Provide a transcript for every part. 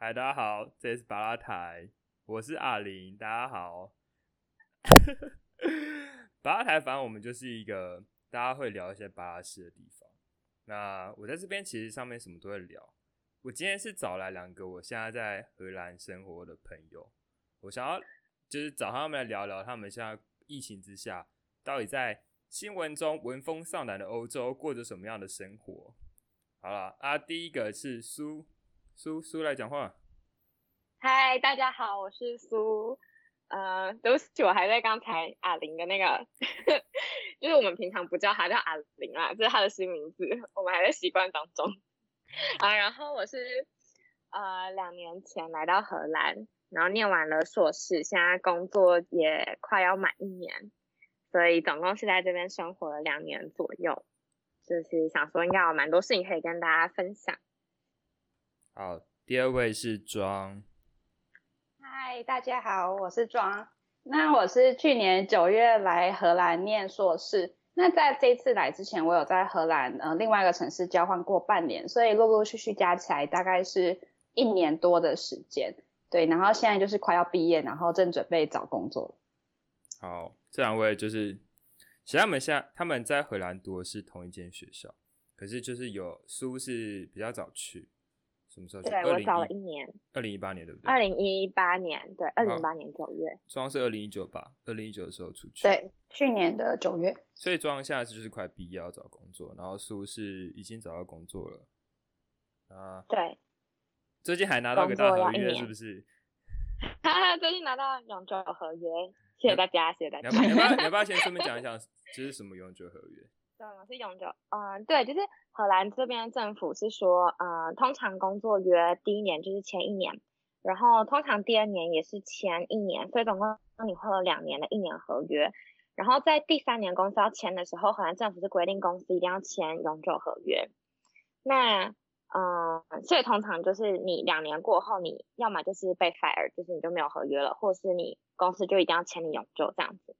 嗨，大家好，这里是巴拉台，我是阿林，大家好。巴拉台，反正我们就是一个大家会聊一些巴拉事的地方。那我在这边其实上面什么都会聊。我今天是找来两个我现在在荷兰生活的朋友，我想要就是找他们来聊聊他们现在疫情之下到底在新闻中闻风丧胆的欧洲过着什么样的生活。好了啊，第一个是苏。苏苏来讲话。嗨，大家好，我是苏。呃，都是，我还在刚才阿玲的那个，就是我们平常不叫他叫阿玲啦，这是他的新名字，我们还在习惯当中。啊，然后我是呃两年前来到荷兰，然后念完了硕士，现在工作也快要满一年，所以总共是在这边生活了两年左右，就是想说应该有蛮多事情可以跟大家分享。好，第二位是庄。嗨，大家好，我是庄。那我是去年九月来荷兰念硕士。那在这次来之前，我有在荷兰呃另外一个城市交换过半年，所以陆陆续续加起来大概是一年多的时间。对，然后现在就是快要毕业，然后正准备找工作。好，这两位就是，其实他们现在他们在荷兰读的是同一间学校，可是就是有苏是比较早去。什么时候？对我找了一年，二零一八年对不对？二零一八年，对，二零一八年九月。庄是二零一九吧？二零一九的时候出去。对，去年的九月。所以庄现在就是快毕业要找工作，然后苏是已经找到工作了啊。对。最近还拿到个大合约，是不是？哈哈，最近拿到永久合约，谢谢大家，谢谢大家。你要不要？你要不要先顺便讲一讲这是什么永久合约？对，是永久。嗯，对，就是荷兰这边政府是说，呃，通常工作约第一年就是签一年，然后通常第二年也是签一年，所以总共你会有两年的一年合约。然后在第三年公司要签的时候，荷兰政府是规定公司一定要签永久合约。那，嗯，所以通常就是你两年过后，你要么就是被 fire，就是你就没有合约了，或是你公司就一定要签你永久这样子。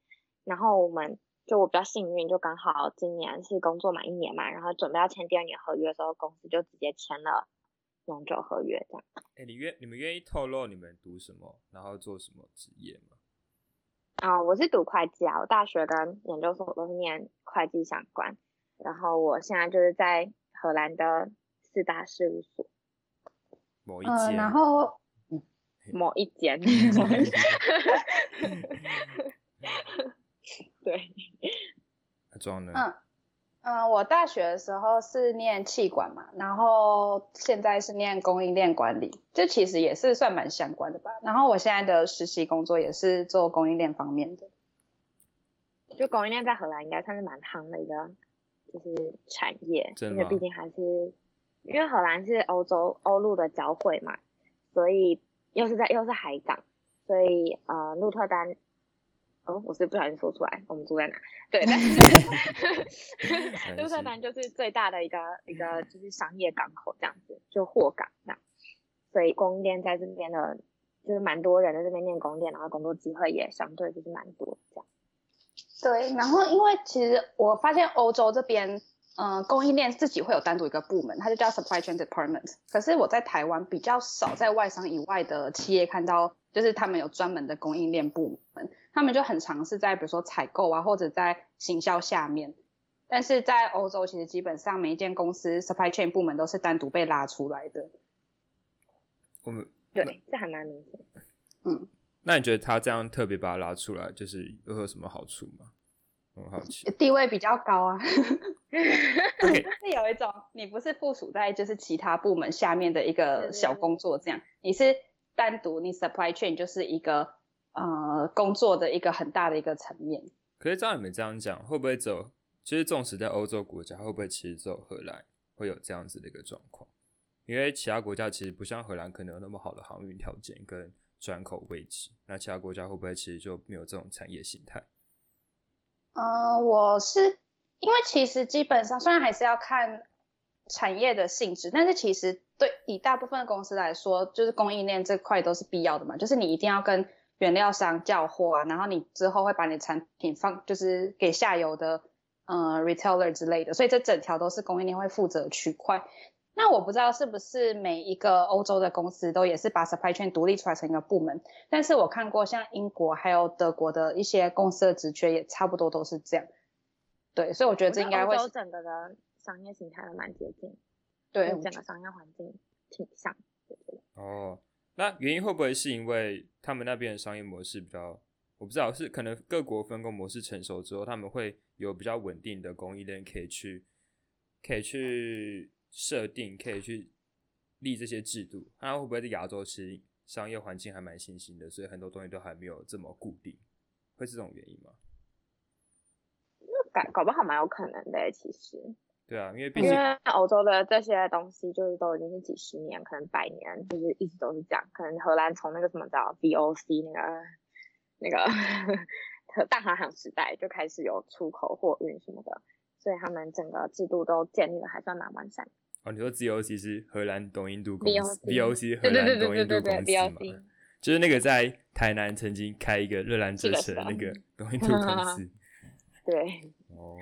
然后我们。就我比较幸运，就刚好今年是工作满一年嘛，然后准备要签第二年合约的时候，公司就直接签了永久合约这样。哎，你愿你们愿意透露你们读什么，然后做什么职业吗？啊，我是读会计啊，我大学跟研究所都是念会计相关，然后我现在就是在荷兰的四大事务所。某一间。然后 某一间。对，嗯嗯，我大学的时候是念气管嘛，然后现在是念供应链管理，这其实也是算蛮相关的吧。然后我现在的实习工作也是做供应链方面的。就供应链在荷兰应该算是蛮夯的一个就是产业，因为毕竟还是因为荷兰是欧洲欧陆的交汇嘛，所以又是在又是海港，所以呃鹿特丹。哦，我是不小心说出来，我们住在哪？对，但 是鹿特丹就是最大的一个一个就是商业港口这样子，就货港这样，所以供应链在这边的，就是蛮多人在这边念供应链，然后工作机会也相对就是蛮多这样。对，然后因为其实我发现欧洲这边，嗯，供应链自己会有单独一个部门，它就叫 supply chain department。可是我在台湾比较少在外商以外的企业看到，就是他们有专门的供应链部门。他们就很尝试在比如说采购啊，或者在行销下面，但是在欧洲其实基本上每一间公司 supply chain 部门都是单独被拉出来的。我们对，这还蛮明显。嗯，那你觉得他这样特别把它拉出来，就是又有什么好处吗？很好奇。地位比较高啊。是有一种你不是附属在就是其他部门下面的一个小工作这样，你是单独你 supply chain 就是一个。呃，工作的一个很大的一个层面。可是照你们这样讲，会不会走？其实，纵使在欧洲国家，会不会其实走荷兰会有这样子的一个状况？因为其他国家其实不像荷兰，可能有那么好的航运条件跟转口位置。那其他国家会不会其实就没有这种产业形态？呃，我是因为其实基本上，虽然还是要看产业的性质，但是其实对以大部分公司来说，就是供应链这块都是必要的嘛，就是你一定要跟。原料商叫货啊，然后你之后会把你产品放，就是给下游的，呃，retailer 之类的，所以这整条都是供应链会负责区块。那我不知道是不是每一个欧洲的公司都也是把 supply chain 独立出来成一个部门，但是我看过像英国还有德国的一些公司的职缺也差不多都是这样。对，所以我觉得这应该会欧洲整个的商业形态都蛮接近，对整个商业环境挺像。哦，那原因会不会是因为他们那边的商业模式比较，我不知道是可能各国分工模式成熟之后，他们会有比较稳定的供应链可以去可以去设定，可以去立这些制度。那会不会在亚洲其实商业环境还蛮新兴的，所以很多东西都还没有这么固定，会是这种原因吗？搞搞不好蛮有可能的，其实。对啊，因为因为欧洲的这些东西就是都已经是几十年，可能百年，就是一直都是这样。可能荷兰从那个什么叫 VOC 那个那个 大航海时代就开始有出口货运什么的，所以他们整个制度都建立的还算蛮完善。哦，你说 VOC 是荷兰东印度公司，VOC 荷兰东印度公司嘛？就是那个在台南曾经开一个热兰遮城那个东印度公司。对。哦。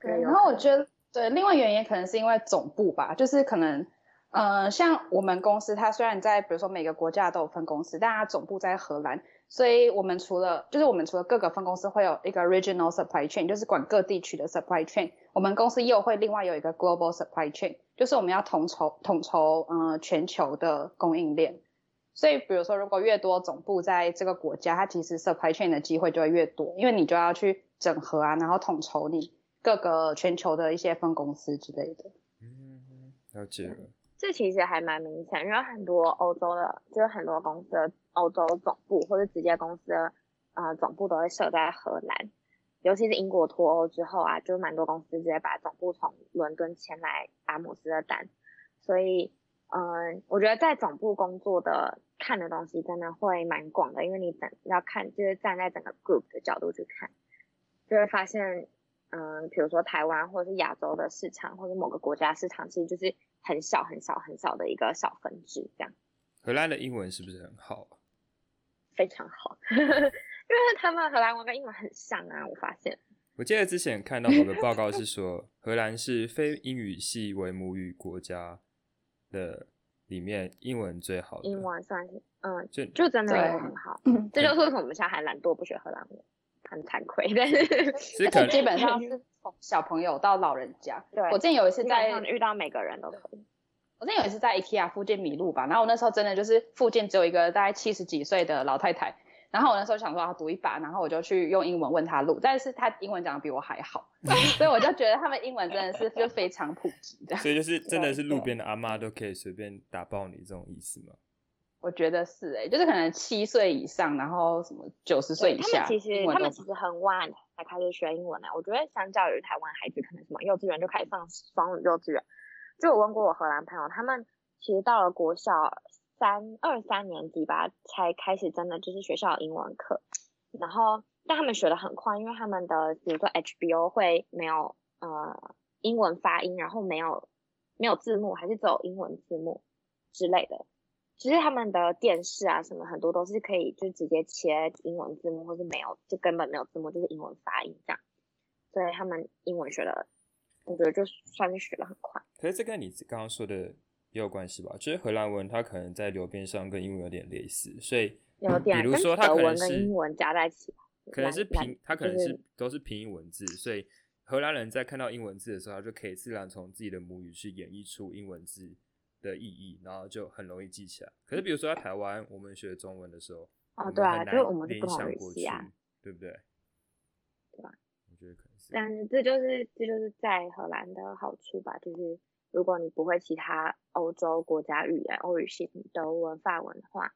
对，然后我觉得。对，另外原因可能是因为总部吧，就是可能，呃，像我们公司，它虽然在比如说每个国家都有分公司，但它总部在荷兰，所以我们除了就是我们除了各个分公司会有一个 regional supply chain，就是管各地区的 supply chain，我们公司又会另外有一个 global supply chain，就是我们要统筹统筹呃全球的供应链。所以比如说如果越多总部在这个国家，它其实 supply chain 的机会就会越多，因为你就要去整合啊，然后统筹你。各个全球的一些分公司之类的，嗯，了解了。这其实还蛮明显，因为很多欧洲的，就是很多公司的欧洲总部或者直接公司的呃总部都会设在荷兰，尤其是英国脱欧之后啊，就蛮多公司直接把总部从伦敦迁来阿姆斯特丹，所以嗯，我觉得在总部工作的看的东西真的会蛮广的，因为你整要看就是站在整个 group 的角度去看，就会发现。嗯，比如说台湾或者是亚洲的市场，或者某个国家市场，其实就是很小很小很小的一个小分支这样。荷兰的英文是不是很好？非常好，因为他们荷兰文跟英文很像啊，我发现。我记得之前看到某个报告是说，荷兰是非英语系为母语国家的里面英文最好的。英文算是嗯，就就真的很好，这就是为什么我们现在还懒惰不学荷兰文。很惭愧，但是但基本上是从小朋友到老人家。对，我之前有一次在遇到每个人都可以。我之前有一次在 IKEA 附近迷路吧，然后我那时候真的就是附近只有一个大概七十几岁的老太太，然后我那时候想说要赌一把，然后我就去用英文问她路，但是她英文讲的比我还好，所以我就觉得他们英文真的是就非常普及的。所以就是真的是路边的阿妈都可以随便打爆你这种意思吗？我觉得是哎，就是可能七岁以上，然后什么九十岁以下，他们其实他们其实很晚才开始学英文呢。我觉得相较于台湾孩子，可能什么幼稚园就开始上双语幼稚园。就我问过我荷兰朋友，他们其实到了国小三二三年级吧，才开始真的就是学校英文课。然后但他们学的很快，因为他们的比如说 HBO 会没有呃英文发音，然后没有没有字幕，还是只有英文字幕之类的。其实他们的电视啊什么很多都是可以就直接切英文字幕，或是没有就根本没有字幕，就是英文发音这样。所以他们英文学的，我觉得就算是学的很快。可是这跟你刚刚说的也有关系吧？就是荷兰文它可能在流变上跟英文有点类似，所以有点比如说它可能是英文加在一起，可能是平，它可能是都是拼音文字，所以荷兰人在看到英文字的时候，他就可以自然从自己的母语去演绎出英文字。的意义，然后就很容易记起来。可是，比如说在台湾，我们学中文的时候，哦，对啊，就是我们联想过去，对不对？对吧？我觉得可能是。但是这就是这就是在荷兰的好处吧，就是如果你不会其他欧洲国家语言，欧语系德文、法文的话，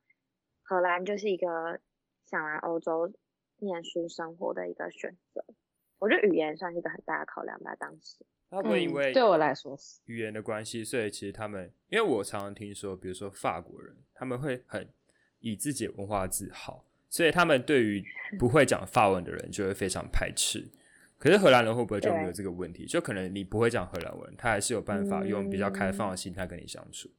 荷兰就是一个想来欧洲念书生活的一个选择。我觉得语言算是一个很大的考量吧，当时。他会因为对我来说是语言的关系，所以其实他们，因为我常常听说，比如说法国人，他们会很以自己的文化自豪，所以他们对于不会讲法文的人就会非常排斥。可是荷兰人会不会就没有这个问题？就可能你不会讲荷兰文，他还是有办法用比较开放的心态跟你相处。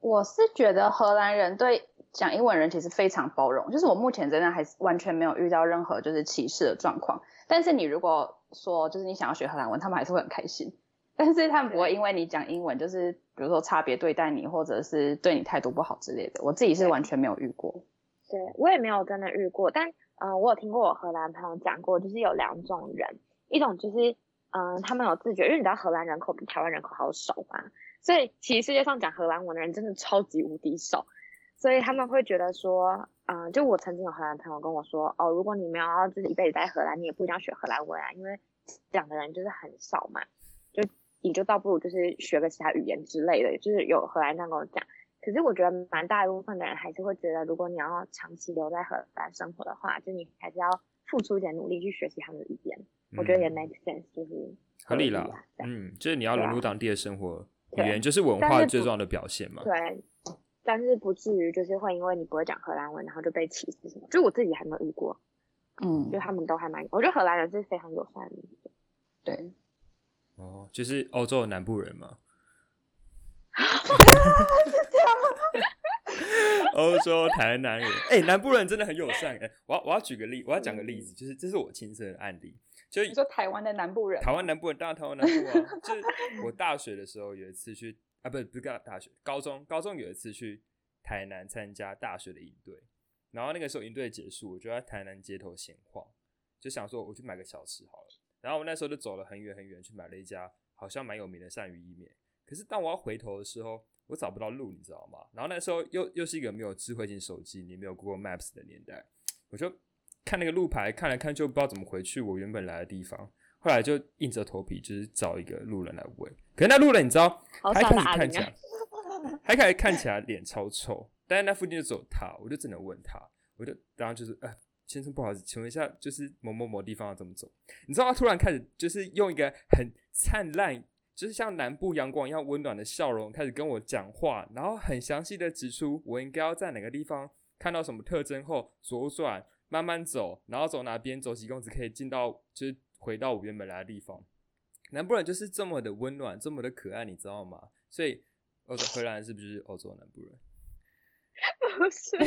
我是觉得荷兰人对讲英文人其实非常包容，就是我目前真的还是完全没有遇到任何就是歧视的状况。但是你如果说就是你想要学荷兰文，他们还是会很开心。但是他们不会因为你讲英文，就是比如说差别对待你，或者是对你态度不好之类的。我自己是完全没有遇过。对我也没有真的遇过，但嗯、呃我有听过我荷兰朋友讲过，就是有两种人，一种就是嗯、呃他们有自觉，因为你知道荷兰人口比台湾人口好少嘛，所以其实世界上讲荷兰文的人真的超级无敌少，所以他们会觉得说，嗯、就我曾经有荷兰朋友跟我说，哦，如果你没有要就是一辈子在荷兰，你也不一定要学荷兰文啊，因为讲的人就是很少嘛，就你就倒不如就是学个其他语言之类的，就是有荷兰这样跟我讲。可是我觉得蛮大一部分的人还是会觉得，如果你要长期留在荷兰生活的话，就你还是要付出一点努力去学习他们的语言。我觉得也嗯 make sense，就是合理啦啦。。这样嗯，就是你要融入当地的生活，语言就是文化最重要的表现嘛。对，但是不至于就是会因为你不会讲荷兰文，然后就被歧视什么。就我自己还没有遇过，嗯就，他们都还蛮，我觉得荷兰人是非常友善的。对。哦，就是欧洲的南部人嘛。欧洲台南人，哎、南部人真的很友善哎、我要我要举个例，我要讲个例子，就是这是我亲身的案例，就你说台湾的南部人，台湾南部人，当然台湾南部啊，就是我大学的时候有一次去啊，不是不是大学，高中高中有一次去台南参加大学的营队，然后那个时候营队结束，我就在台南街头闲晃，就想说我去买个小吃好了，然后我那时候就走了很远很远去买了一家好像蛮有名的鳝鱼意面，可是当我要回头的时候，我找不到路，你知道吗？然后那时候又又是一个没有智慧型手机，也没有 Google Maps 的年代，我就看那个路牌，看来看去不知道怎么回去我原本来的地方。后来就硬着头皮，就是找一个路人来问。可是那路人你知道，好他一开傻的阿玲始看起来啊，他一开始看起来脸超臭，但是那附近就只有他，我就只能问他，我就然后就是，呃，先生不好意思，请问一下，就是某某某地方要怎么走？你知道他突然开始就是用一个很灿烂，就是像南部阳光一样温暖的笑容开始跟我讲话，然后很详细的指出我应该要在哪个地方看到什么特征后左转，慢慢走，然后走哪边走几公尺可以进到就是回到我原本来的地方。南部人就是这么的温暖，这么的可爱，你知道吗？所以欧洲荷兰人是不是就是欧洲的南部人？不是，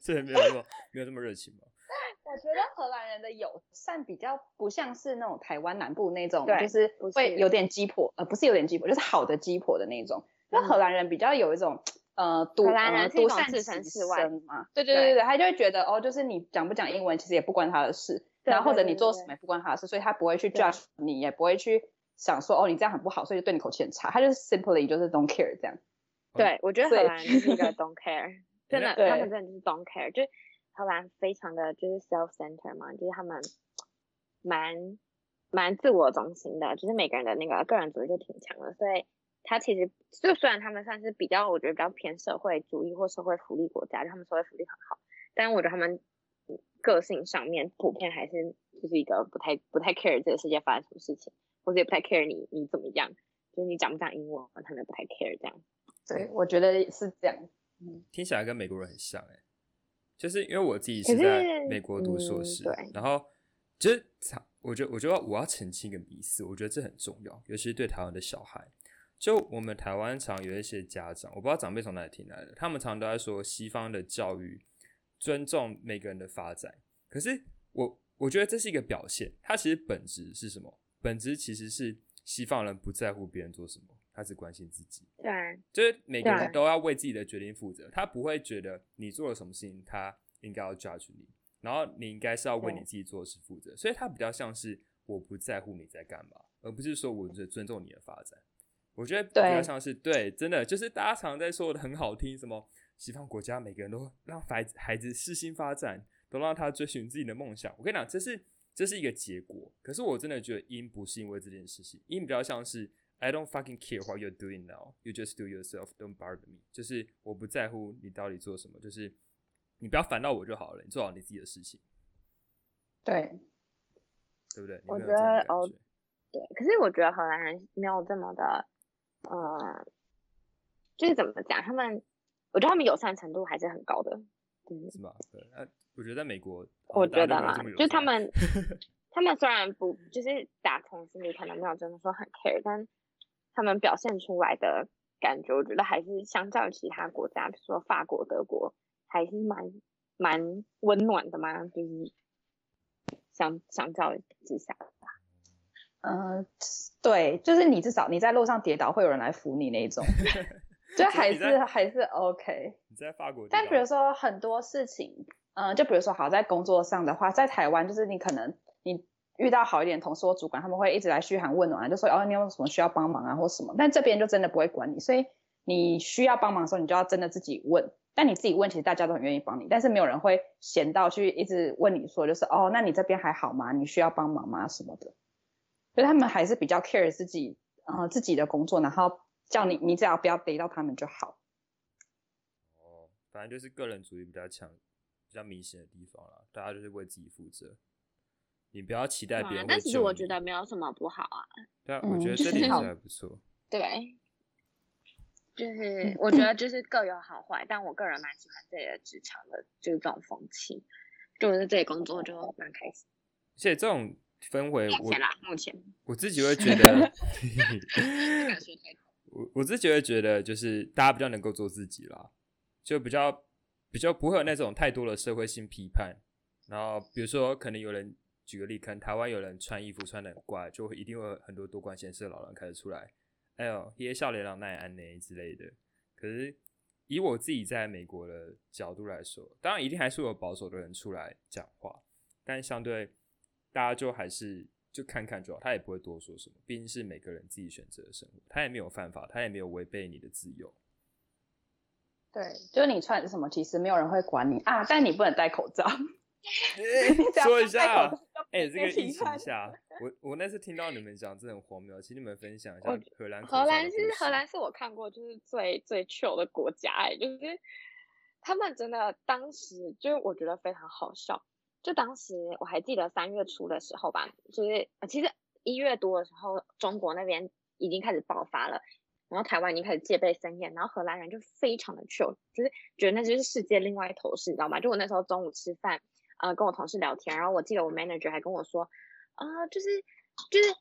所以没有那么没有这么热情吗？我觉得荷兰人的友善比较不像是那种台湾南部那种，就是不是会有点鸡婆，呃，不是有点鸡婆，就是好的鸡婆的那种。那、荷兰人比较有一种呃独独善其身嘛，对对对对对，他就会觉得哦，就是你讲不讲英文其实也不关他的事，对然后或者你做什么也不关他的事，所以他不会去 judge 你，也不会去想说哦你这样很不好，所以就对你口气很差，他就是 simply 就是 don't care 这样。对，我觉得荷兰人就是一个 don't care，真的，他们真的就是 don't care，就是荷兰非常的就是 self center 嘛，就是他们蛮蛮自我中心的，就是每个人的那个个人主义就挺强的，所以他其实就虽然他们算是比较，我觉得比较偏社会主义或社会福利国家，就他们社会福利很好，但我觉得他们嗯个性上面普遍还是就是一个不太不太 care 这个世界发生什么事情，或者也不太 care 你你怎么样，就是你讲不讲英文，他们也不太 care 这样。对，我觉得是这样。听起来跟美国人很像哎、就是因为我自己是在美国读硕士，嗯对然后就是我觉得我觉得我要澄清一个迷思，我觉得这很重要，尤其是对台湾的小孩。就我们台湾常有一些家长，我不知道长辈从哪里听来的，他们常都在说西方的教育尊重每个人的发展，可是我我觉得这是一个表现，它其实本质是什么？本质其实是西方人不在乎别人做什么，他只关心自己。对啊，就是每个人都要为自己的决定负责，他不会觉得你做了什么事情，他应该要 judge 你，然后你应该是要为你自己做的事负责，所以他比较像是我不在乎你在干嘛，而不是说我只尊重你的发展。我觉得比较像是对，真的就是大家常在说的很好听，什么西方国家每个人都让孩子孩子适性发展，都让他追寻自己的梦想。我跟你讲，这是这是一个结果，可是我真的觉得因不是因为这件事情，因比较像是 I don't fucking care what you're doing now, you just do yourself, don't bother me。就是我不在乎你到底做什么，就是你不要烦到我就好了，你做好你自己的事情，对，对不对？我觉得哦对，可是我觉得荷兰人没有这么的，呃，就是怎么讲，他们，我觉得他们友善程度还是很高的。嗯，是吧？对，啊，我觉得在美国，我觉得啦就他善们，他们虽然不，就是打从心里可能没有真的说很 care，但他们表现出来的感觉，我觉得还是相较于其他国家，比如说法国、德国，还是蛮蛮温暖的嘛，就是相相较之下的话，嗯，对，就是你至少你在路上跌倒会有人来扶你那一种，就还是还是 OK。你在法国？但比如说很多事情，嗯，就比如说好在工作上的话，在台湾就是你可能你遇到好一点同事或主管，他们会一直来嘘寒问暖，就说哦你有什么需要帮忙啊或什么，但这边就真的不会管你，所以你需要帮忙的时候，你就要真的自己问。但你自己问，其实大家都很愿意帮你，但是没有人会闲到去一直问你说，就是哦，那你这边还好吗？你需要帮忙吗？什么的，所以他们还是比较 care 自己，呃，自己的工作，然后叫你，你只要不要逮到他们就好。哦，反正就是个人主义比较强、比较明显的地方啦，大家就是为自己负责，你不要期待别人。但其实我觉得没有什么不好啊。对啊，我觉得这点还不错。对。就是我觉得就是各有好坏，但我个人蛮喜欢这里的职场的，就是这种风气，就是这里工作就蛮开心。而且这种氛围，目前啦，目前我自己会觉得，我我自己会觉得，就是大家比较能够做自己啦，就比较比较不会有那种太多的社会性批判。然后比如说，可能有人举个例，可能台湾有人穿衣服穿的很怪，就会一定会很多多管闲事的老人开始出来。哎呦，一些笑脸郎奈安内之类的。可是以我自己在美国的角度来说，当然一定还是有保守的人出来讲话，但相对大家就还是就看看就好，他也不会多说什么。毕竟是每个人自己选择的生活，他也没有犯法，他也没有违背你的自由。对，就是你穿什么，其实没有人会管你啊，但你不能戴口罩。说一下，哎，这个疫情下，我我那次听到你们讲，这很荒谬，请你们分享一下荷兰。荷兰是荷兰是我看过就是最最 chill 的国家，哎，就是他们真的当时就是我觉得非常好笑，就当时我还记得三月初的时候吧，就是其实一月多的时候，中国那边已经开始爆发了，然后台湾已经开始戒备森严，然后荷兰人就非常的 chill，就是觉得那就是世界另外一头事，你知道吗？就我那时候中午吃饭。呃，跟我同事聊天，然后我记得我 manager 还跟我说，啊，就是就是，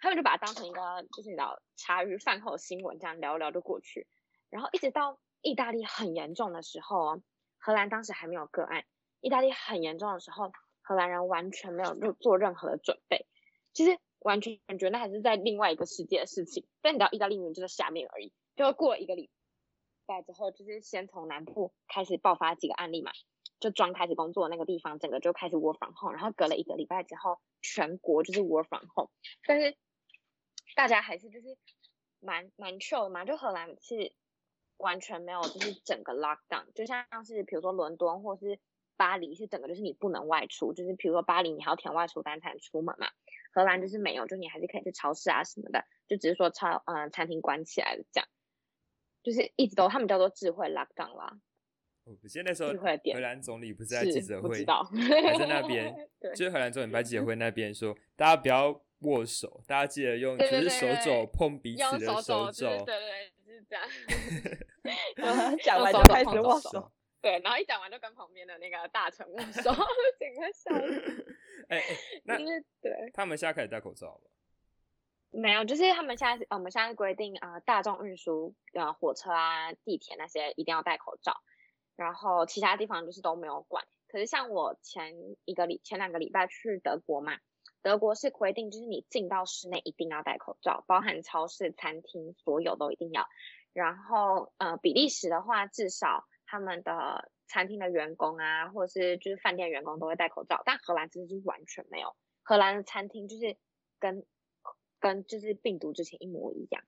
他们就把它当成一个就是你知道茶余饭后新闻这样聊聊就过去，然后一直到意大利很严重的时候，荷兰当时还没有个案，意大利很严重的时候，荷兰人完全没有做做任何的准备，其实完全感觉那还是在另外一个世界的事情，但你知道意大利人就在下面而已，就过了一个礼拜之后，就是先从南部开始爆发几个案例嘛。就刚开始工作那个地方，整个就开始 work from home，然后隔了一个礼拜之后，全国就是 work from home，但是大家还是就是蛮蛮 chill 嘛，就荷兰是完全没有就是整个 lockdown，就像是比如说伦敦或是巴黎是整个就是你不能外出，就是比如说巴黎你还要填外出单才能出门嘛，荷兰就是没有，就你还是可以去超市啊什么的，就只是说超嗯餐厅关起来了这样，就是一直都他们叫做智慧 lockdown 啦。我记得那时候荷兰总理不是在记者会，还在那边，就是荷兰总理在记者会那边说，大家不要握手，大家记得用就是手肘碰彼此的手肘，对对，就是这样。讲完就开始握手，对，然后一讲完就跟旁边的那个大臣握手，整个笑。哎，那对，他们现在开始戴口罩了？没有，就是他们现在，我们现在规定啊，大众运输啊，火车啊、地铁那些一定要戴口罩。然后其他地方就是都没有管，可是像我前一个礼前两个礼拜去德国嘛，德国是规定就是你进到室内一定要戴口罩，包含超市、餐厅所有都一定要。然后呃，比利时的话，至少他们的餐厅的员工啊，或者是就是饭店员工都会戴口罩，但荷兰真的是完全没有，荷兰的餐厅就是跟跟就是病毒之前一模一样。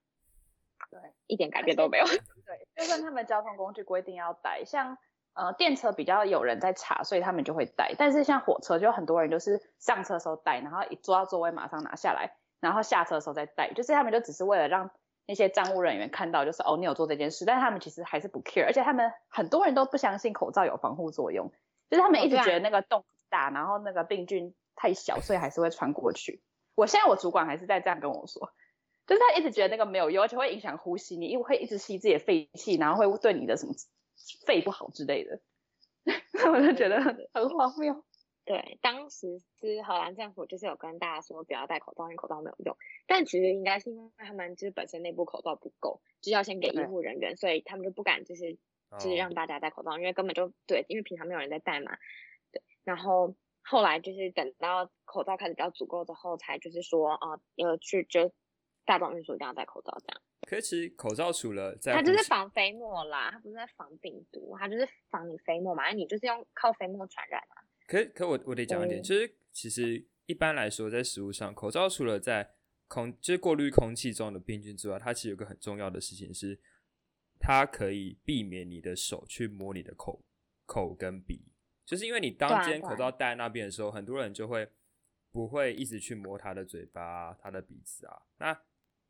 对，一点改变都没有。对，就算他们交通工具规定要戴，像呃电车比较有人在查，所以他们就会戴。但是像火车，就很多人就是上车时候戴，然后一坐到座位马上拿下来，然后下车的时候再戴。就是他们就只是为了让那些站务人员看到，就是哦你有做这件事，但是他们其实还是不 care。而且他们很多人都不相信口罩有防护作用，就是他们一直觉得那个洞大，然后那个病菌太小，所以还是会穿过去。我现在我主管还是在这样跟我说。就是他一直觉得那个没有用，而且会影响呼吸，你因为会一直吸自己的废气，然后会对你的什么肺不好之类的，我就觉得很很荒谬。对，当时是荷兰政府就是有跟大家说不要戴口罩，因为口罩没有用。但其实应该是因为他们就是本身内部口罩不够，就是要先给医护人员，所以他们就不敢就是就是让大家戴口罩，因为根本就对，因为平常没有人在戴嘛。对，然后。后来就是等到口罩开始比较足够之后，才就是说啊，要去就大众运输一定要戴口罩这样。可是其实口罩除了在它就是防飞沫啦，它不是在防病毒，它就是防你飞沫嘛，你就是用靠飞沫传染啊。可可我我得讲一点，嗯就是其实一般来说，在食物上，口罩除了在空就是过滤空气中的病菌之外，它其实有个很重要的事情是，它可以避免你的手去摸你的口口跟鼻，就是因为你当天口罩戴在那边的时候，很多人就会不会一直去摸他的嘴巴啊、他的鼻子啊，那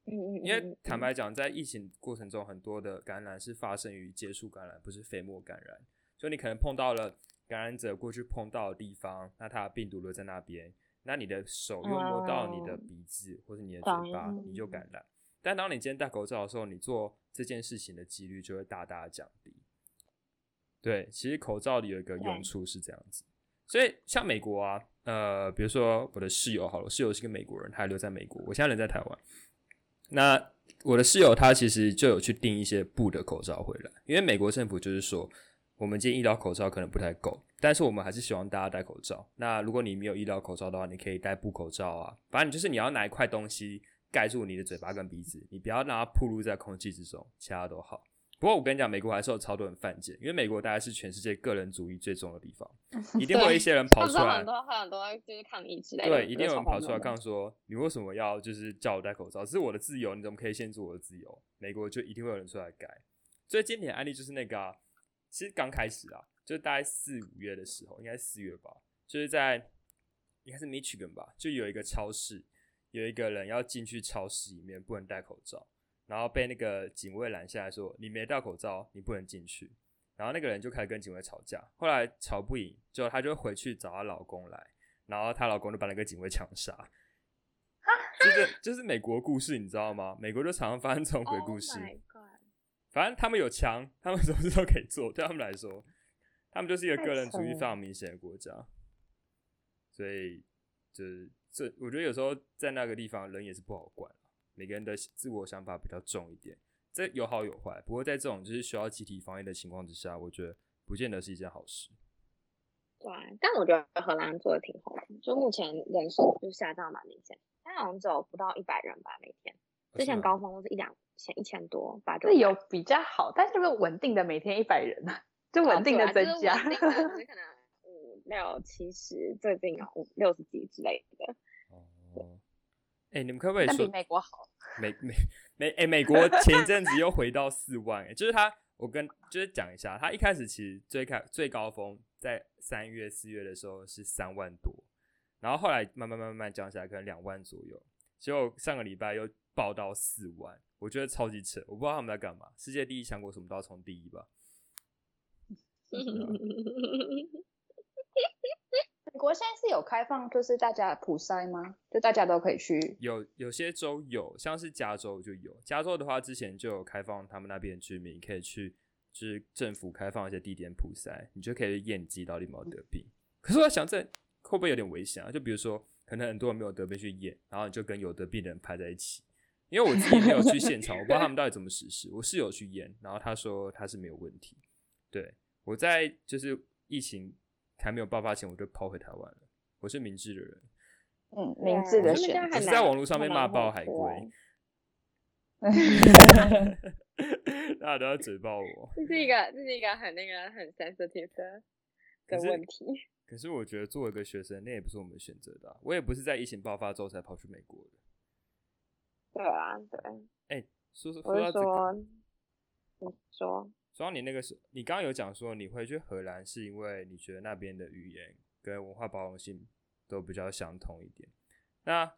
因为嗯。坦白讲，在疫情过程中，很多的感染是发生于接触感染，不是飞沫感染。就你可能碰到了感染者过去碰到的地方，那他的病毒留在那边，那你的手又摸到你的哦鼻子或者你的嘴巴，你就嗯感染。但当你今天戴口罩的时候，你做这件事情的几率就会大大地降低。对，其实口罩里有一个用处是这样子，所以像美国啊，呃，比如说我的室友好了，我室友是个美国人，他还留在美国，我现在人在台湾。那我的室友他其实就有去订一些布的口罩回来，因为美国政府就是说，我们今天医疗口罩可能不太够，但是我们还是希望大家戴口罩。那如果你没有医疗口罩的话，你可以戴布口罩啊，反正就是你要拿一块东西盖住你的嘴巴跟鼻子，你不要让它暴露在空气之中，其他都好。不过我跟你讲，美国还是有超多人犯贱，因为美国大概是全世界个人主义最重的地方，一定会有一些人跑出来很，多很多就是抗议之类的，对，一定有有人跑出来杠说，你为什么要就是叫我戴口罩？这是我的自由，你怎么可以限制我的自由？美国就一定会有人出来改。最经典的案例就是那个啊、其实刚开始啊，就是大概四五月的时候，应该四月吧，就是在应该是 Michigan 吧，就有一个超市，有一个人要进去超市里面不能戴口罩，然后被那个警卫拦下来说，你没戴口罩，你不能进去。然后那个人就开始跟警卫吵架，后来吵不赢，之后她就回去找她老公来，然后她老公就把那个警卫枪杀。就是就是美国故事，你知道吗？美国就常常发生这种鬼故事。Oh！反正他们有枪，他们 什么事都可以做，对他们来说，他们就是一个个人主义非常明显的国家。所以，就是这，我觉得有时候在那个地方人也是不好管每个人的自我想法比较重一点，这有好有坏。不过在这种就是需要集体防疫的情况之下，我觉得不见得是一件好事。对，但我觉得荷兰做的挺好的，就目前人数就下降蛮明显，但好像只有不到一百人吧每天，之前高峰都是一两千、一千多，八九是有比较好，但是不是稳定的每天一百人啊？就稳定的增加。可能五六七十，最近有五六十几之类的。哦，哎、你们可不可以但说比美国好。美美美哎、美国前一阵子又回到四万、欸，就是他，我跟就是讲一下，他一开始其实最开最高峰在三月四月的时候是三万多，然后后来慢慢慢慢降下来，可能两万左右，结果上个礼拜又爆到四万，我觉得超级扯，我不知道他们在干嘛，世界第一强国什么都要冲第一吧？美国现在是有开放，就是大家普筛吗？就大家都可以去。有有些州有，像是加州就有。加州的话，之前就有开放他们那边的居民可以去，就是政府开放一些地点普筛，你就可以验自己到底有没有得病。可是我想，这会不会有点危险啊？就比如说，可能很多人没有得病去验，然后你就跟有得病的人排在一起。因为我自己没有去 现场，我不知道他们到底怎么实施。我室友去验，然后他说他是没有问题。对我在就是疫情还没有爆发前，我就跑回台湾了。我是明智的人，嗯，明智的选择。我是在网络上面骂爆海龟，大家都要嘴爆我。这是一个这是一个很那个很 sensitive 的的问题。可是我觉得作为一个学生，那也不是我们选择的啊、我也不是在疫情爆发之后才跑去美国的。对啊，对，哎、说说我是说到这个，说，你说，说到你那个是，你刚刚有讲说你会去荷兰，是因为你觉得那边的语言跟文化包容性都比较相同一点。那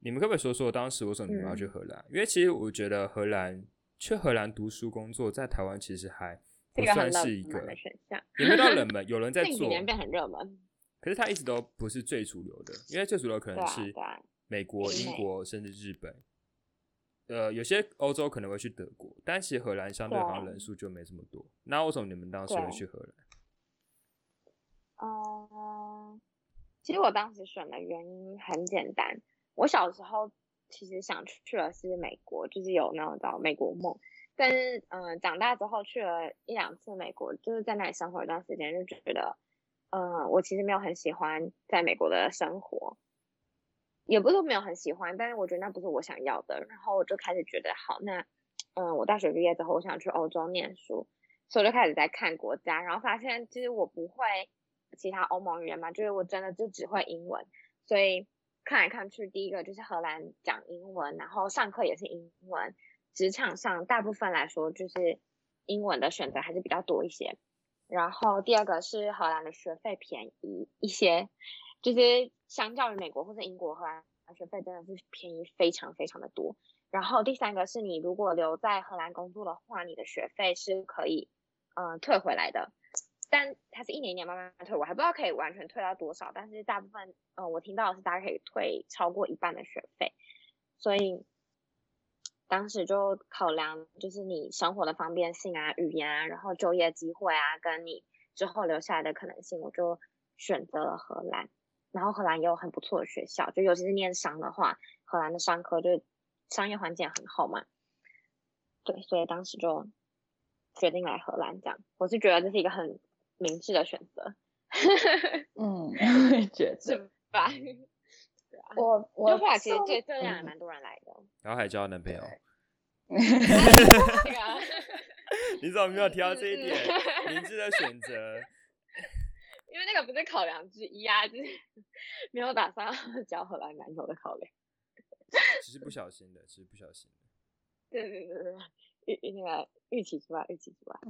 你们可不可以说说当时为什么你们要去嗯荷兰？因为其实我觉得荷兰去荷兰读书工作，在台湾其实还不算是一个选项，也没有到冷 门，有人在近几做，年变很热门。可是它一直都不是最主流的，因为最主流可能是美国、英国甚至日本。呃，有些欧洲可能会去德国，但其实荷兰相对好像人数就没这么多。那为什么你们当时会去荷兰？嗯，其实我当时选的原因很简单，我小时候其实想去的是美国，就是有那种叫美国梦。但是，嗯、长大之后去了一两次美国，就是在那里生活一段时间，就觉得，嗯，我其实没有很喜欢在美国的生活，也不是说没有很喜欢，但是我觉得那不是我想要的。然后我就开始觉得，好，那嗯，我大学毕业之后，我想去欧洲念书，所以我就开始在看国家，然后发现其实我不会其他欧盟语言嘛，就是我真的就只会英文，所以看来看去，第一个就是荷兰讲英文，然后上课也是英文，职场上大部分来说就是英文的选择还是比较多一些。然后第二个是荷兰的学费便宜一些，就是相较于美国或者英国，荷兰学费真的是便宜非常非常的多。然后第三个是你如果留在荷兰工作的话，你的学费是可以嗯退回来的，但它是一年一年慢慢退，我还不知道可以完全退到多少，但是大部分嗯我听到的是大家可以退超过一半的学费，所以。当时就考量就是你生活的方便性啊、语言啊，然后就业机会啊，跟你之后留下来的可能性，我就选择了荷兰。然后荷兰也有很不错的学校，就尤其是念商的话，荷兰的商科就商业环境很好嘛。对，所以当时就决定来荷兰这样。我是觉得这是一个很明智的选择。嗯，我也觉得。是吧？我我后来其实这这样也蛮多人来的，然后还交男朋友。那个，你怎么没有提到这一点？明智的选择。因为那个不是考量之一啊，就是 没有打算交荷兰男友的考量。只是不小心的，只是不小心的。对对对对，预那个预期之外，预期之外。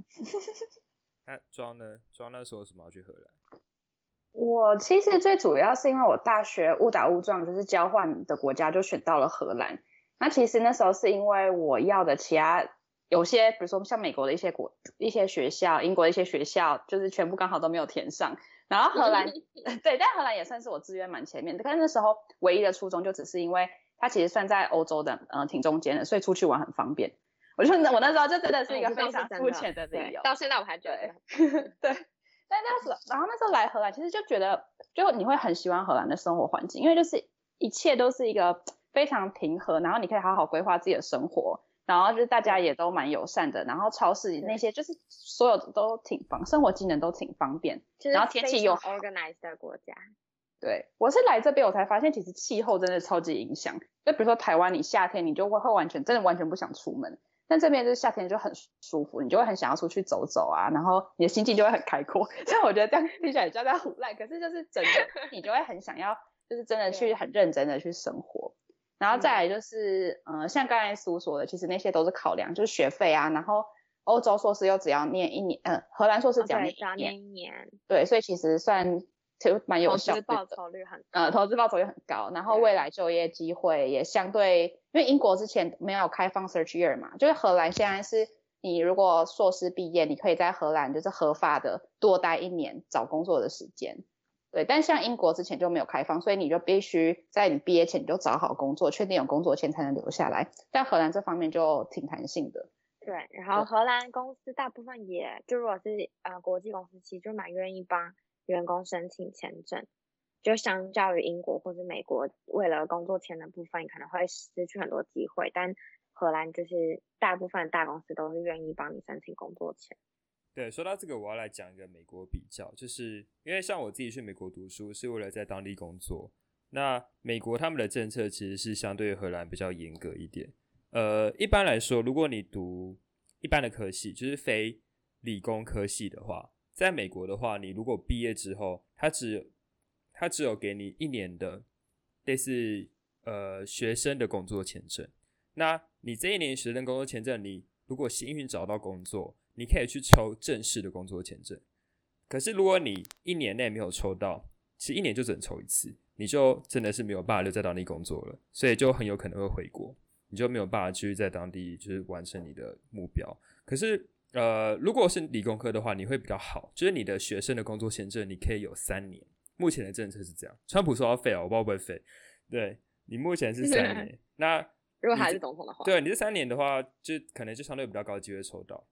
那庄呢？庄那时候什么要去荷兰？我其实最主要是因为我大学误打误撞，就是交换的国家就选到了荷兰。那其实那时候是因为我要的其他有些，比如说像美国的一些国一些学校，英国的一些学校，就是全部刚好都没有填上。然后荷兰 对，但荷兰也算是我志愿蛮前面的。但那时候唯一的初衷就只是因为它其实算在欧洲的，嗯，挺中间的，所以出去玩很方便。我就我那时候就真的是一个非常肤浅的理由。到现在我还觉得 对。但那时候，然后那时候来荷兰，其实就觉得，就你会很喜欢荷兰的生活环境，因为就是一切都是一个非常平和，然后你可以好好规划自己的生活，然后就是大家也都蛮友善的，然后超市那些就是所有的都挺方，生活机能都挺方便，然后天气又 organized 的国家。对，我是来这边我才发现，其实气候真的超级影响。就比如说台湾，你夏天你就会会完全真的完全不想出门。但这边就是夏天就很舒服，你就会很想要出去走走啊，然后你的心境就会很开阔。所以我觉得这样听起来叫在胡赖，可是就是真的，你就会很想要，就是真的去很认真的去生活。然后再来就是，嗯，像刚才所说的，其实那些都是考量，就是学费啊，然后欧洲硕士又只要念一年，呃，荷兰硕士只要念一年，对，所以其实算。就蛮有效的，投资报酬率很呃，投资报酬率很高，然后未来就业机会也相对，因为英国之前没有开放 search year 嘛，就是荷兰现在是你如果硕士毕业，你可以在荷兰就是合法的多待一年找工作的时间，对，但像英国之前就没有开放，所以你就必须在你毕业前你就找好工作，确定有工作签才能留下来，但荷兰这方面就挺弹性的。对，然后荷兰公司大部分也就如果是呃国际公司，其实就蛮愿意帮。员工申请签证，就相较于英国或者美国，为了工作签的部分，可能会失去很多机会。但荷兰就是大部分大公司都是愿意帮你申请工作签。对，说到这个，我要来讲一个美国比较，就是因为像我自己去美国读书，是为了在当地工作。那美国他们的政策其实是相对荷兰比较严格一点。呃，一般来说，如果你读一般的科系，就是非理工科系的话。在美国的话，你如果毕业之后，他只他只有给你一年的类似呃学生的工作签证。那你这一年学生工作签证，你如果幸运找到工作，你可以去抽正式的工作签证。可是如果你一年内没有抽到，其实一年就只能抽一次，你就真的是没有办法留在当地工作了，所以就很有可能会回国，你就没有办法继续在当地就是完成你的目标。可是。呃，如果是理工科的话，你会比较好，就是你的学生的工作签证，你可以有三年。目前的政策是这样，川普说要废哦，我不知道会不会废。对你目前是三年，那如果还是总统的话，对，你这三年的话，就可能就相对比较高机会抽到。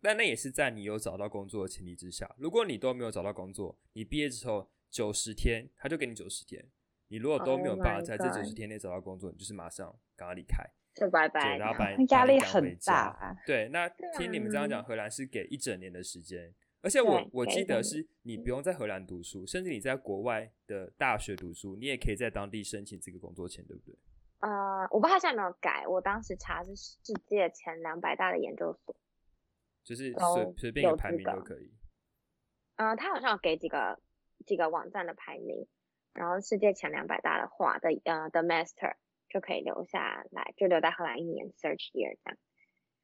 但那也是在你有找到工作的前提之下。如果你都没有找到工作，你毕业之后九十天，他就给你九十天。你如果都没有办法在这九十天内找到工作，你就是马上赶快离开。就拜拜，然后把压力很大。对，那听你们这样讲，荷兰是给一整年的时间而且我我记得是你不用在荷兰读书，甚至你在国外的大学读书，你也可以在当地申请这个工作签，对不对？呃，我不知道他现在有没有改，我当时查是世界前两百大的研究所，就是随随便一个排名都可以。呃，他好像有给几个几个网站的排名，然后世界前两百大的话的呃的 master 就可以留下来，就留在荷兰一年 search year 这样。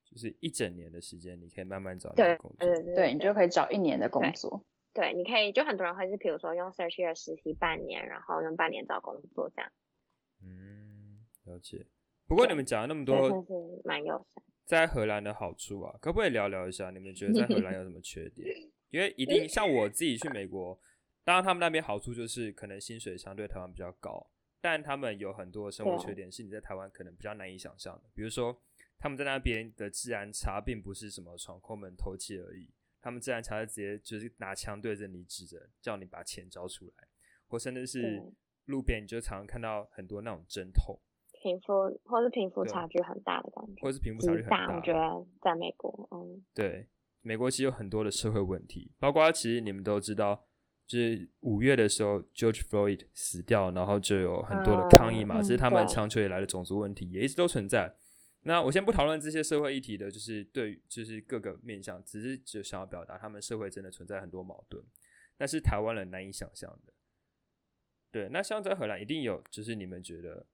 就是一整年的时间，你可以慢慢找到对工作。对对对你就可以找一年的工作。对，你可以就很多人会是比如说用 search year 实习半年，然后用半年找工作这样，嗯，了解。不过你们讲了那么多蛮友善。在荷兰的好处啊，可不可以聊聊一下？你们觉得在荷兰有什么缺点？因为一定像我自己去美国，当然他们那边好处就是可能薪水相对台湾比较高，但他们有很多生活缺点是你在台湾可能比较难以想象的。比如说，他们在那边的治安差，并不是什么闯空门偷窃而已，他们治安差是直接就是拿枪对着你指着，叫你把钱交出来，或甚至是路边你就常常看到很多那种针头，贫富或是贫富差距很大的感觉，或者是贫富差距很大。大。我觉得在美国，嗯，对，美国其实有很多的社会问题，包括其实你们都知道，就是五月的时候，George Floyd 死掉，然后就有很多的抗议嘛，嗯是他们长久以来的种族问题，也一直都存在。那我先不讨论这些社会议题的，就是对就是各个面向，只是就想要表达他们社会真的存在很多矛盾，那是台湾人难以想象的。对，那像在荷兰一定有，就是你们觉得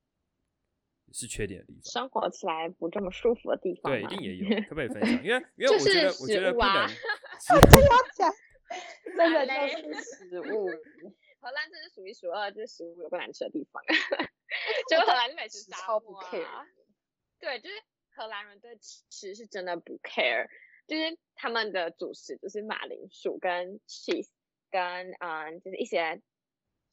是缺点的地方。生活起来不这么舒服的地方对，一定也有，可不可以分享？因为 因为我觉得，是我觉得不食物啊能，真的嘞就是食物。荷兰真是数一数二，就是食物有个难吃的地方，就荷兰是美食沙超不漠 care 啊。对，就是荷兰人对吃是真的不 care，就是他们的主食就是马铃薯跟 cheese 跟嗯，就是一些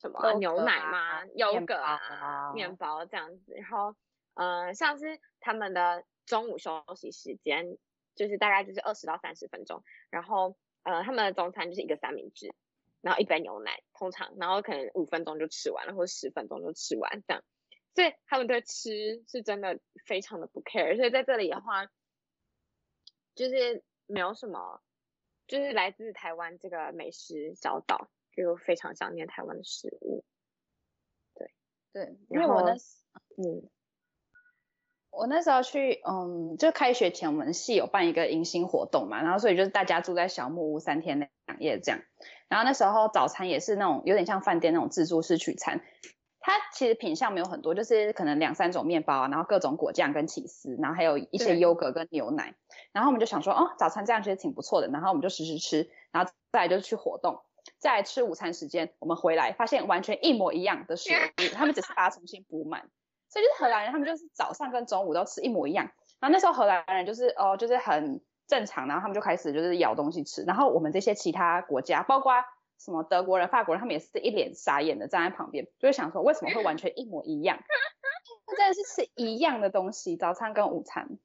什么啊牛奶啊吗？面优格包啊，啊面包这样子。然后嗯、呃像是他们的中午休息时间，就是大概就是二十到三十分钟，然后呃，他们的中餐就是一个三明治，然后一杯牛奶，通常，然后可能五分钟就吃完了，或者十分钟就吃完这样。所以他们对吃是真的非常的不 care，所以在这里的话，就是没有什么，就是来自台湾这个美食小岛，就非常想念台湾的食物。对。对，因为我那时嗯，我那时候去，嗯，就开学前我们系有办一个迎新活动嘛，然后所以就是大家住在小木屋三天两夜这样，然后那时候早餐也是那种有点像饭店那种自助式取餐，它其实品相没有很多，就是可能两三种面包啊，然后各种果酱跟起司，然后还有一些优格跟牛奶，然后我们就想说，哦，早餐这样其实挺不错的，然后我们就时时吃，然后再来就是去活动。在吃午餐时间，我们回来发现完全一模一样的食物，他们只是把它重新补满。所以就是荷兰人，他们就是早上跟中午都吃一模一样。然后那时候荷兰人就是哦，就是很正常，然后他们就开始就是咬东西吃。然后我们这些其他国家，包括什么德国人、法国人，他们也是一脸傻眼的站在旁边，就会想说为什么会完全一模一样？真的是吃一样的东西，早餐跟午餐。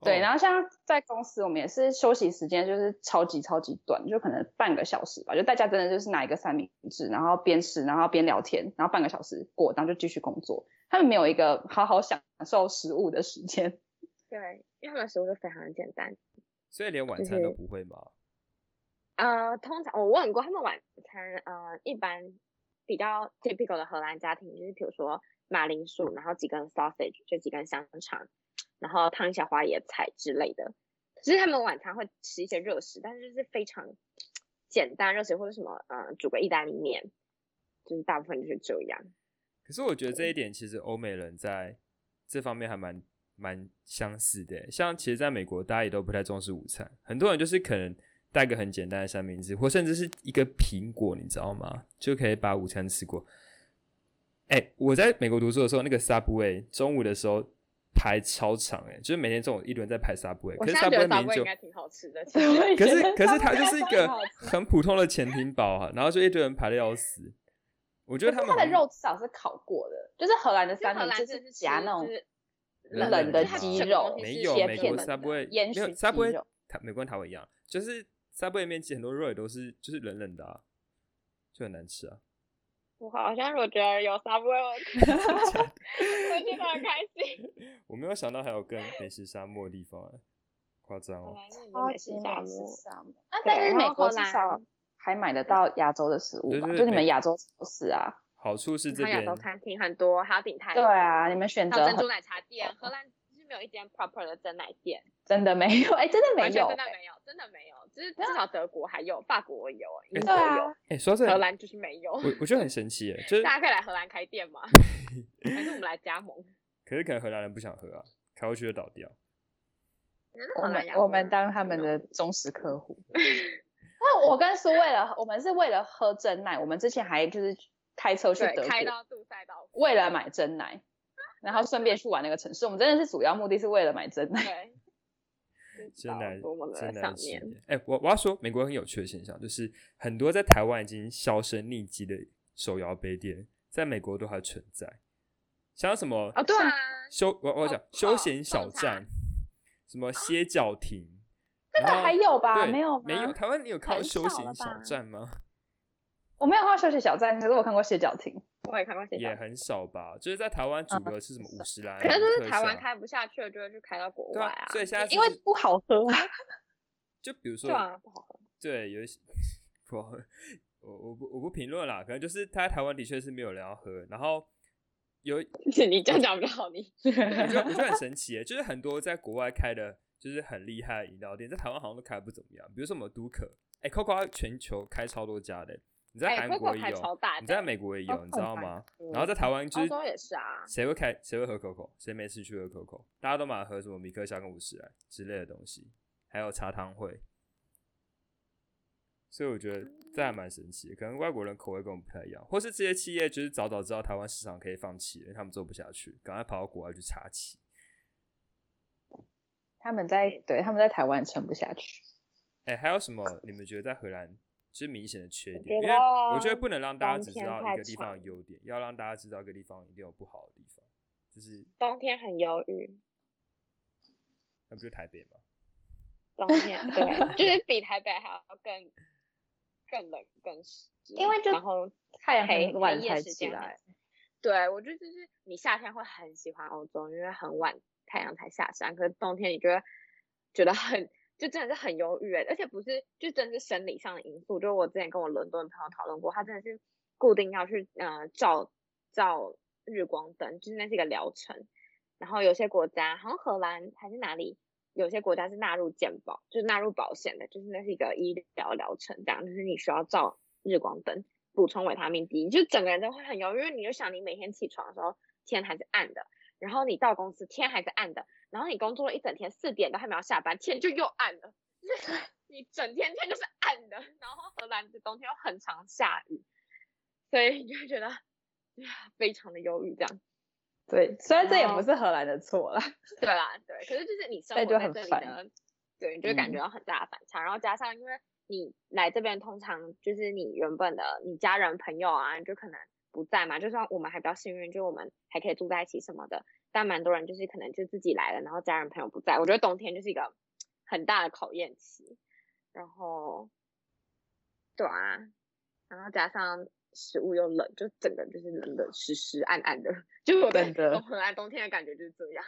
对，哦然后像在公司，我们也是休息时间就是超级超级短，就可能半个小时吧。就大家真的就是拿一个三明治，然后边吃，然后边聊天，然后半个小时过，然后就继续工作。他们没有一个好好享受食物的时间。对，因为他们的食物就非常的简单。所以连晚餐都不会吗？呃，通常我问过他们晚餐，呃，一般比较 typical 的荷兰家庭就是比如说马铃薯，然后几根 sausage，就几根香肠，然后烫一下花椰菜之类的。只是他们晚餐会吃一些热食，但是就是非常简单热食或者什么，呃，煮个意大利面，就是大部分就是这样。可是我觉得这一点其实欧美人在这方面还蛮蛮相似的。像其实在美国，大家也都不太重视午餐，很多人就是可能带个很简单的三明治，或甚至是一个苹果，你知道吗？就可以把午餐吃过。哎、我在美国读书的时候，那个 Subway 中午的时候排超长，哎，就是每天中午一轮在排 Subway，可是我现在觉 Subway 得明明就应该挺好吃的，可是可是它就是一个很普通的潜艇堡啊，然后就一堆人排的要死。我觉得可是它的他们好像肉至少是烤过的，就是荷兰的三明治是夹那种冷冷的的鸡肉，没有美国切片的 Subway 烟没有熏鸡 Subway 肉。台美国跟台湾一样，就是 Subway 里面其实很多肉也都是就是冷冷的啊，就很难吃啊。我好像我我觉得很开心。我没有想到还有更美食沙漠的地方、欸，夸张哦。超美食沙级美食漠。沙漠。那对但是美国至少还买得到亚洲的食物吧？就你们亚洲超市啊。好处是这边亚洲餐厅很多，还有鼎泰对啊，你们选择珍珠奶茶店。荷兰就是没有一间 proper 的真奶店，真的没有，哎，真的没有欸。真的没有，真的没有。就是至少德国还有，法国有，英对国啊有，哎、说到这里，荷兰就是没有。我我觉得很神奇哎，就是 大家可以来荷兰开店吗？还是我们来加盟？可是可能荷兰人不想喝啊，开过去就倒掉。我们我们当他们的 忠实客户。那我跟苏为了我们是为了喝真奶，我们之前还就是开车去德国开，到杜塞岛，为了买真奶，然后顺便去玩那个城市。我们真的是主要目的是为了买真奶。对，真的真奶想念。系列。哎、我我要说，美国很有趣的现象，就是很多在台湾已经销声匿迹的手摇杯店，在美国都还存在。像什么哦，对啊，休我我讲泡休闲小站，什么歇脚亭，这个还有吧？对没有吗？没有。台湾你有看到休闲小站吗？我没有看过休息小站，可是我看过歇脚亭。我也看过写也很少吧。就是在台湾主流是什么五十兰，可是就是台湾效开不下去了，就会去开到国外啊。所以现在因为不好喝啊。就比如说对啊，不好喝。对，有一些 不好喝，我我不我不评论啦，可能就是他在台湾的确是没有人要喝，然后有 你这样讲比较好，你我觉得我觉得很神奇耶，就是很多在国外开的，就是很厉害的饮料店，在台湾好像都开的不怎么样。比如说什么都可，哎、c o c o 全球开超多家的，你在哎韩国也有，开超大你在美国也有，你知道吗？嗯然后在台湾就是欧洲也是啊。谁会开谁会喝 Coco，谁没事去喝 Coco，大家都买喝什么米克夏跟五十来之类的东西，还有茶汤会。所以我觉得这还蛮神奇的，可能外国人口味跟我们不太一样，或是这些企业就是早早知道台湾市场可以放弃，因为他们做不下去，赶快跑到国外去插旗。他们在对他们在台湾撑不下去。哎、还有什么你们觉得在荷兰就是明显的缺点？因为我觉得得不能让大家只知道一个地方的长优点，要让大家知道一个地方一定有不好的地方，就是冬天很忧郁，那不就台北吗？冬天对，就是比台北还要更更冷更湿，因为就然后太阳很晚才起来，对，我觉得就是你夏天会很喜欢欧洲，因为很晚太阳才下山，可是冬天你觉得觉得很就真的是很忧郁欸，而且不是就真的是生理上的因素，就是我之前跟我伦敦朋友讨论过，他真的是固定要去呃照照日光灯，就是那是一个疗程，然后有些国家好像荷兰还是哪里。有些国家是纳入健保，就是纳入保险的，就是那是一个医疗疗程，这样就是你需要照日光灯，补充维他命 D，就整个人都会很忧郁，你就想你每天起床的时候天还是暗的，然后你到公司天还是暗的，然后你工作了一整天四点都还没有下班，天就又暗了，就 是你整天天就是暗的，然后荷兰的冬天又很常下雨，所以你就会觉得非常的忧郁这样。对，虽然这也不是荷兰的错啦。对啦，对，可是就是你生但活在这里就很烦的，对，你就会感觉嗯到很大的反差。然后加上因为你来这边，通常就是你原本的你家人朋友啊，就可能不在嘛。就算我们还比较幸运，就我们还可以住在一起什么的，但蛮多人就是可能就自己来了，然后家人朋友不在。我觉得冬天就是一个很大的考验期。然后，对啊，然后加上食物又冷，就整个就是冷冷湿湿暗暗的。就我的荷兰冬天的感觉就是这样。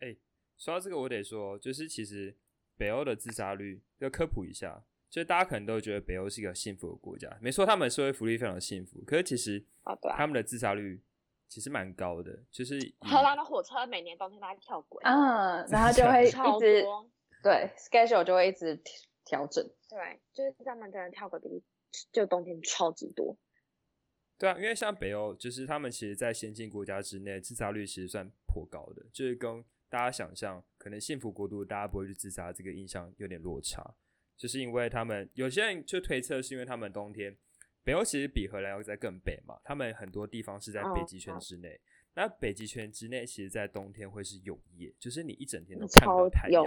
哎说到这个，我得说，就是其实北欧的自杀率要科普一下，就是大家可能都觉得北欧是一个幸福的国家，没错，他们社会福利非常幸福，可是其实哦，对啊他们的自杀率其实蛮高的，就是以荷兰的火车每年冬天都在跳轨，嗯，然后就会 一直。对 schedule 就会一直调调整。对，就是他们的跳轨比例，就冬天超级多。对啊，因为像北欧，就是他们其实，在先进国家之内，自杀率其实算颇高的，就是跟大家想象可能幸福国度大家不会去自杀这个印象有点落差，就是因为他们有些人就推测是因为他们冬天，北欧其实比荷兰要在更北嘛，他们很多地方是在北嗯极圈嗯之内，那北极圈之内其实在冬天会是永夜，就是你一整天都看不到超太阳。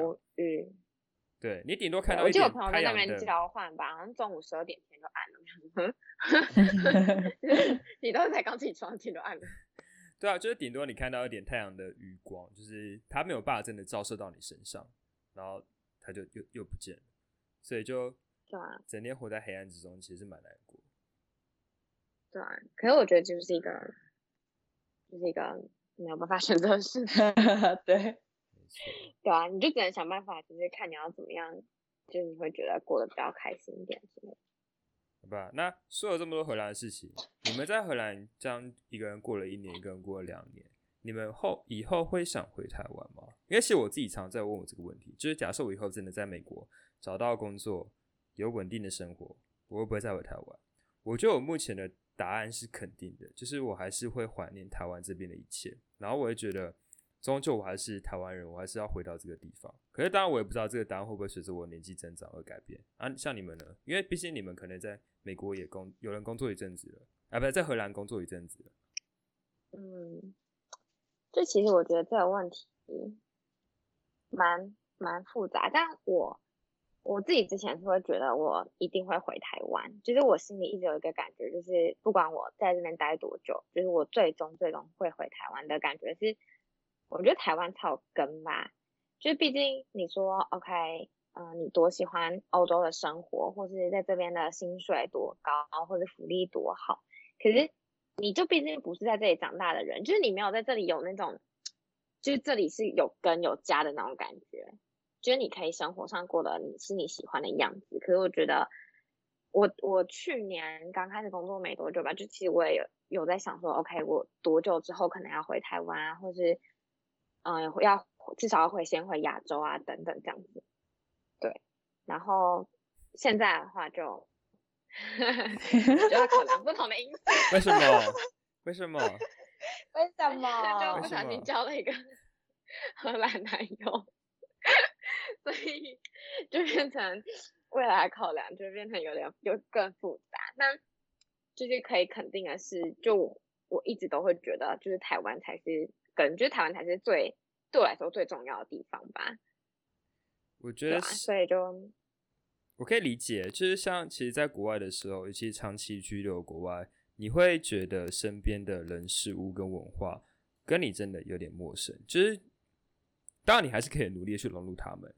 对你顶多看到一点我朋友在那边太阳。交换吧，好像中午十二点天就暗了，就 是你都才刚起床，天就暗了。对啊，就是顶多你看到一点太阳的余光，就是它没有办法真的照射到你身上，然后它就又又不见了，所以就对啊，整天活在黑暗之中，其实是蛮难过。对啊。可是我觉得就是一个，就是一个没有办法选择的事。对，没对啊，你就只能想办法，就是看你要怎么样，就是你会觉得过得比较开心一点之类的。好吧，那说了这么多荷兰的事情，你们在荷兰这样一个人过了一年，一个人过了两年，你们后以后会想回台湾吗？因为其实我自己常在问我这个问题，就是假设我以后真的在美国找到工作，有稳定的生活，我会不会再回台湾？我觉得我目前的答案是肯定的，就是我还是会怀念台湾这边的一切，然后我会觉得，终究我还是台湾人，我还是要回到这个地方。可是当然我也不知道这个答案会不会随着我年纪增长而改变啊。像你们呢？因为毕竟你们可能在美国也工有人工作一阵子了，啊，不在荷兰工作一阵子了。嗯，这其实我觉得这个问题蛮蛮复杂，但我。我自己之前是会觉得我一定会回台湾，就是我心里一直有一个感觉，就是不管我在这边待多久，就是我最终最终会回台湾的感觉是，我觉得台湾才有根吧。就是毕竟你说 OK，嗯，你多喜欢欧洲的生活，或是在这边的薪水多高，或者福利多好，可是你就毕竟不是在这里长大的人，就是你没有在这里有那种，就是这里是有根有家的那种感觉。就是你可以生活上过得你是你喜欢的样子，可是我觉得我我去年刚开始工作没多久吧，就其实我也有有在想说，OK，我多久之后可能要回台湾啊，或是嗯要至少要回先回亚洲啊等等这样子，对，然后现在的话就 就要考量不同的因素。为什么？为什么？为什么？就不小心交了一个 荷兰男友。所以就变成未来考量，就变成有点有更复杂。那就是可以肯定的是，就我一直都会觉得，就是台湾才是，感觉台湾才是最对我来说最重要的地方吧。我觉得，所以就我可以理解，就是像其实，在国外的时候，尤其长期居留国外，你会觉得身边的人事物跟文化跟你真的有点陌生，就是。当然，你还是可以努力去融入他们，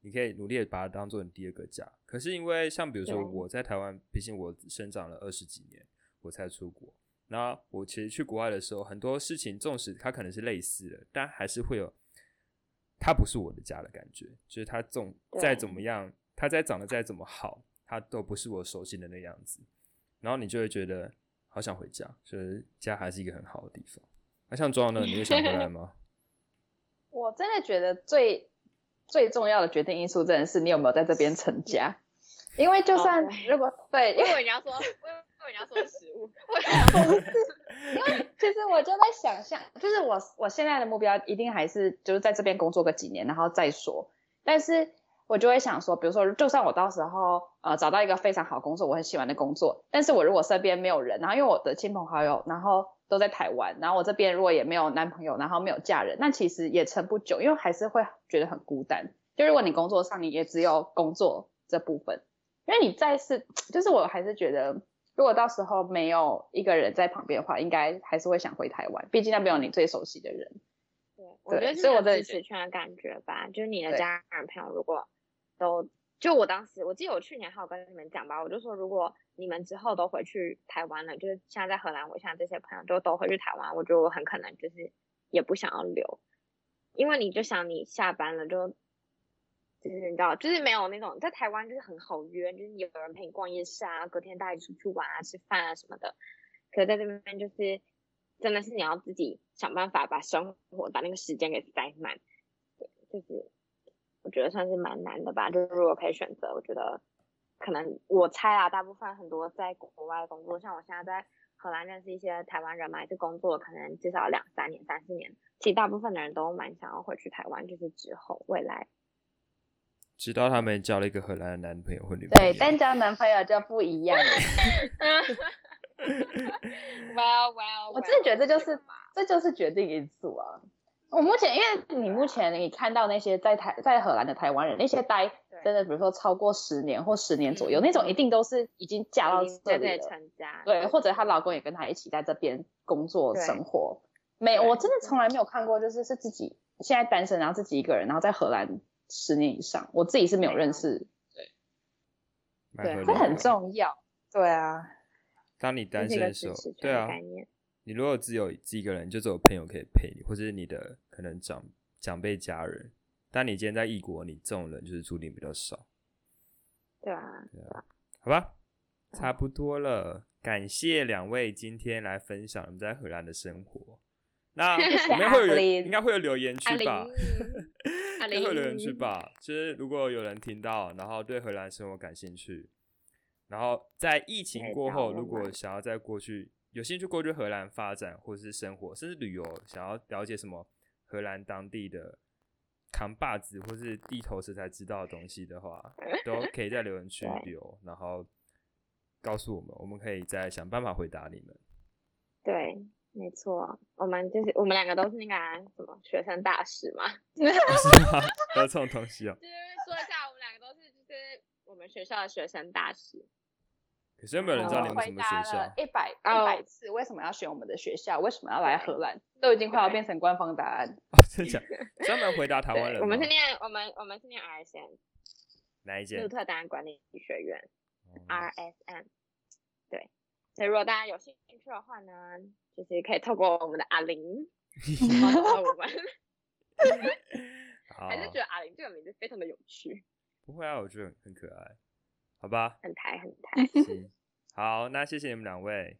你可以努力的把它当做你第二个家。可是因为像比如说我在台湾，毕竟我生长了二十几年，我才出国。那我其实去国外的时候，很多事情纵使它可能是类似的，但还是会有它不是我的家的感觉。就是它总再怎么样，它再长得再怎么好，它都不是我熟悉的那样子。然后你就会觉得好想回家，就是家还是一个很好的地方。那像庄呢，你会想回来吗？我真的觉得最最重要的决定因素，真的是你有没有在这边成家。因为就算如果对，因为人家说，人家说食物，因为 其实我就在想象，就是我我现在的目标一定还是就是在这边工作个几年，然后再说。但是我就会想说，比如说，就算我到时候呃找到一个非常好工作，我很喜欢的工作，但是我如果身边没有人，然后因为我的亲朋好友，然后。都在台湾，然后我这边如果也没有男朋友，然后没有嫁人，那其实也撑不久，因为还是会觉得很孤单。就如果你工作上你也只有工作这部分，因为你再是，就是我还是觉得，如果到时候没有一个人在旁边的话，应该还是会想回台湾，毕竟那边有你最熟悉的人。对，我觉得是我的支持圈的感觉吧，就是你的家人朋友如果都。就我当时，我记得我去年还有跟你们讲吧，我就说如果你们之后都回去台湾了，就是现在在荷兰，我现在这些朋友就都回去台湾，我觉得我很可能就是也不想要留，因为你就想你下班了就，就是你知道，就是没有那种在台湾就是很好约，就是有人陪你逛夜市啊，隔天带你出去玩啊、吃饭啊什么的，可在这边就是真的是你要自己想办法把生活把那个时间给塞满，对，就是。我觉得算是蛮难的吧，就是如果可以选择，我觉得可能我猜啊，大部分很多在国外工作，像我现在在荷兰认识一些台湾人嘛，就工作可能至少两三年、三四年，其实大部分的人都蛮想要回去台湾，就是之后未来。直到他们交了一个荷兰的男朋友或女朋友。对，但交男朋友就不一样了。Well, well，我真的觉得这就是这就是决定因素啊。我目前，因为你目前你看到那些在台在荷兰的台湾人，那些待真的，比如说超过十年或十年左右，那种一定都是已经嫁到这里了，对，或者她老公也跟她一起在这边工作生活。没，我真的从来没有看过，就是是自己现在单身，然后自己一个人，然后在荷兰十年以上，我自己是没有认识。对，对，这很重要。对啊，当你单身的时候，对啊。你如果只有自己一个人，就只有朋友可以陪你，或者是你的可能长长辈家人，但你今天在异国，你这种人就是注定比较少。对啊，对啊，好吧，差不多了。感谢两位今天来分享你们在荷兰的生活。那里面会有人应该会有留言区吧？应该会有留言区吧？就是如果有人听到，然后对荷兰生活感兴趣，然后在疫情过后，如果想要在过去有兴趣过去荷兰发展或者是生活，甚至旅游，想要了解什么荷兰当地的扛把子或是地头蛇才知道的东西的话，都可以在留言区 留，然后告诉我们，我们可以再想办法回答你们。对。没错，我们就是我们两个都是那个什么学生大使嘛，是吗？有这种东西啊。就是说一下，我们两个都是就是我们学校的学生大使。可是有没有人知道你们什么学校？一百一百次，为什么要选我们的学校？为什么要来荷兰？都已经快要变成官方答案。哦，真的？专门回答台湾人。我们是念我们我们是念 RSM，哪一间？鹿特丹管理学院，RSM。对。所以如果大家有兴趣的话呢？就是可以透过我们的阿玲 帮助我们，还是觉得阿玲这个名字非常的有趣。不会啊，我觉得很可爱，好吧？很台很台。好，那谢谢你们两位。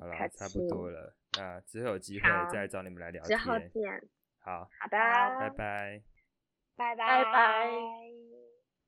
好了，差不多了。那之后有机会再找你们来聊天。之后见。好。好的。拜拜。拜拜拜。